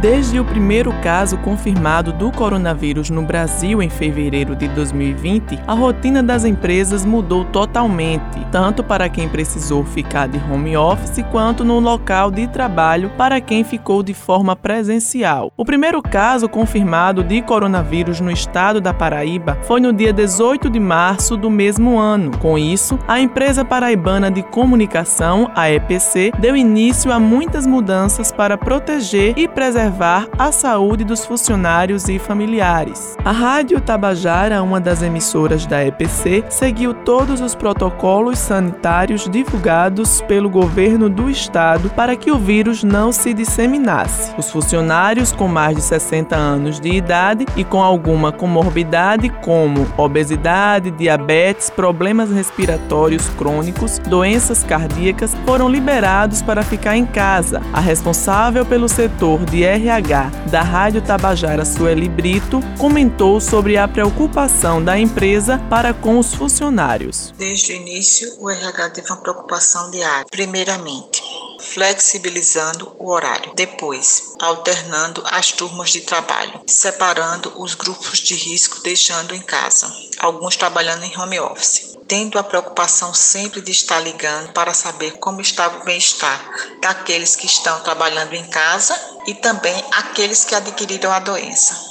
Desde o primeiro caso confirmado do coronavírus no Brasil em fevereiro de 2020, a rotina das empresas mudou totalmente, tanto para quem precisou ficar de home office quanto no local de trabalho para quem ficou de forma presencial. O primeiro caso confirmado de coronavírus no estado da Paraíba foi no dia 18 de março do mesmo ano. Com isso, a empresa paraibana de comunicação, a EPC, deu início a muitas mudanças para proteger e preservar preservar a saúde dos funcionários e familiares. A Rádio Tabajara, uma das emissoras da EPC, seguiu todos os protocolos sanitários divulgados pelo governo do estado para que o vírus não se disseminasse. Os funcionários com mais de 60 anos de idade e com alguma comorbidade, como obesidade, diabetes, problemas respiratórios crônicos, doenças cardíacas, foram liberados para ficar em casa. A responsável pelo setor de RH da Rádio Tabajara Sueli Brito comentou sobre a preocupação da empresa para com os funcionários. Desde o início, o RH teve uma preocupação diária. Primeiramente, flexibilizando o horário. Depois, alternando as turmas de trabalho, separando os grupos de risco, deixando em casa, alguns trabalhando em home office tendo a preocupação sempre de estar ligando para saber como estava o bem-estar daqueles que estão trabalhando em casa e também aqueles que adquiriram a doença.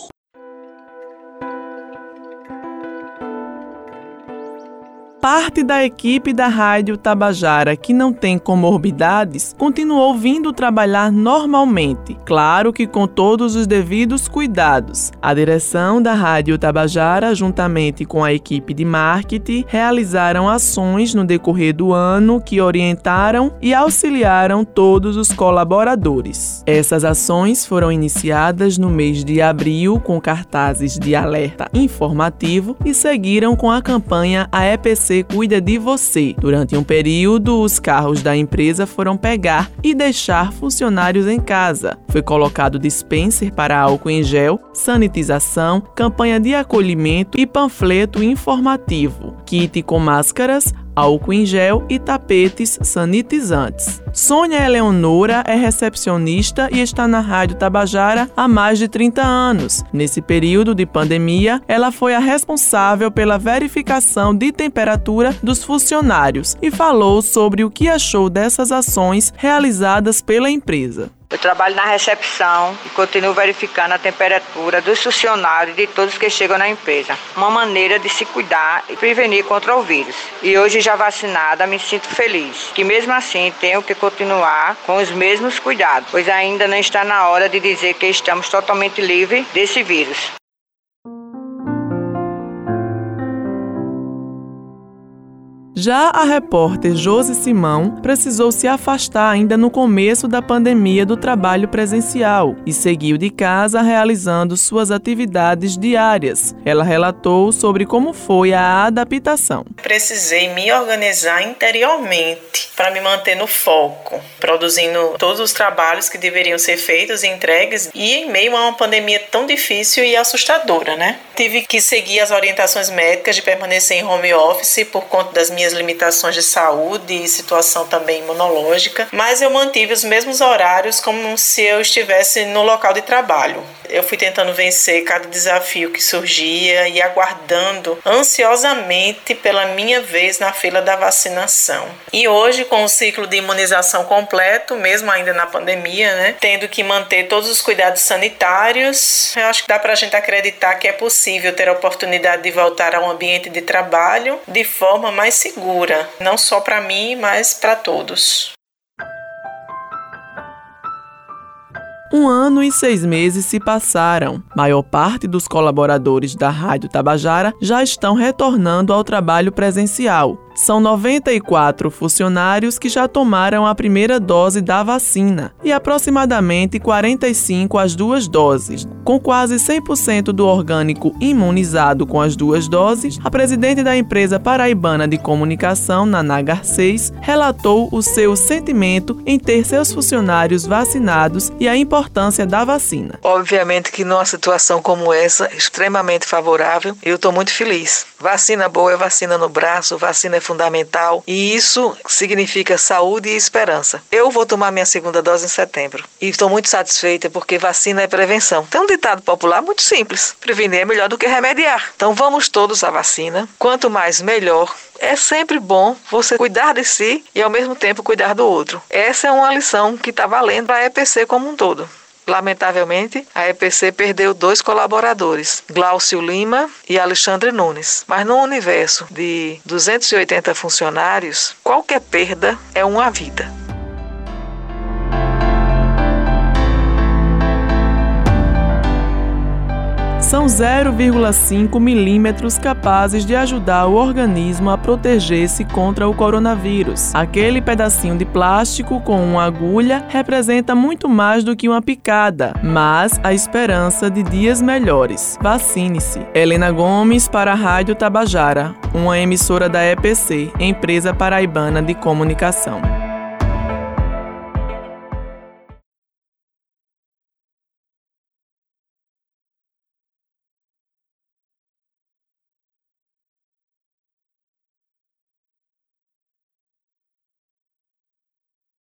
Parte da equipe da Rádio Tabajara que não tem comorbidades continuou vindo trabalhar normalmente, claro que com todos os devidos cuidados. A direção da Rádio Tabajara, juntamente com a equipe de marketing, realizaram ações no decorrer do ano que orientaram e auxiliaram todos os colaboradores. Essas ações foram iniciadas no mês de abril com cartazes de alerta informativo e seguiram com a campanha A EPC você cuida de você. Durante um período, os carros da empresa foram pegar e deixar funcionários em casa. Foi colocado dispenser para álcool em gel, sanitização, campanha de acolhimento e panfleto informativo, kit com máscaras, álcool em gel e tapetes sanitizantes. Sônia Eleonora é recepcionista e está na Rádio Tabajara há mais de 30 anos. Nesse período de pandemia, ela foi a responsável pela verificação de temperatura dos funcionários e falou sobre o que achou dessas ações realizadas pela empresa. Eu trabalho na recepção e continuo verificando a temperatura dos funcionários e de todos que chegam na empresa. Uma maneira de se cuidar e prevenir contra o vírus. E hoje já vacinada, me sinto feliz. Que mesmo assim tenho que continuar com os mesmos cuidados, pois ainda não está na hora de dizer que estamos totalmente livres desse vírus. Já a repórter Josi Simão precisou se afastar ainda no começo da pandemia do trabalho presencial e seguiu de casa realizando suas atividades diárias. Ela relatou sobre como foi a adaptação. Precisei me organizar interiormente para me manter no foco, produzindo todos os trabalhos que deveriam ser feitos e entregues e em meio a uma pandemia tão difícil e assustadora, né? Tive que seguir as orientações médicas de permanecer em home office por conta das minhas limitações de saúde e situação também imunológica, mas eu mantive os mesmos horários como se eu estivesse no local de trabalho. Eu fui tentando vencer cada desafio que surgia e aguardando ansiosamente pela minha vez na fila da vacinação. E hoje, com o ciclo de imunização completo, mesmo ainda na pandemia, né, tendo que manter todos os cuidados sanitários, eu acho que dá para a gente acreditar que é possível ter a oportunidade de voltar ao ambiente de trabalho de forma mais segura, não só para mim, mas para todos. Um ano e seis meses se passaram. Maior parte dos colaboradores da Rádio Tabajara já estão retornando ao trabalho presencial. São 94 funcionários que já tomaram a primeira dose da vacina e aproximadamente 45 as duas doses. Com quase 100% do orgânico imunizado com as duas doses, a presidente da empresa paraibana de comunicação, Naná Garcês, relatou o seu sentimento em ter seus funcionários vacinados e a importância da vacina. Obviamente que numa situação como essa, extremamente favorável, eu estou muito feliz. Vacina boa é vacina no braço, vacina é fundamental e isso significa saúde e esperança. Eu vou tomar minha segunda dose em setembro e estou muito satisfeita porque vacina é prevenção. Tem um ditado popular muito simples: prevenir é melhor do que remediar. Então vamos todos à vacina. Quanto mais, melhor. É sempre bom você cuidar de si e ao mesmo tempo cuidar do outro. Essa é uma lição que está valendo para a EPC como um todo. Lamentavelmente, a EPC perdeu dois colaboradores, Glaucio Lima e Alexandre Nunes. Mas no universo de 280 funcionários, qualquer perda é uma vida. São 0,5 milímetros capazes de ajudar o organismo a proteger-se contra o coronavírus. Aquele pedacinho de plástico com uma agulha representa muito mais do que uma picada, mas a esperança de dias melhores. Vacine-se. Helena Gomes para a Rádio Tabajara, uma emissora da EPC, empresa paraibana de comunicação.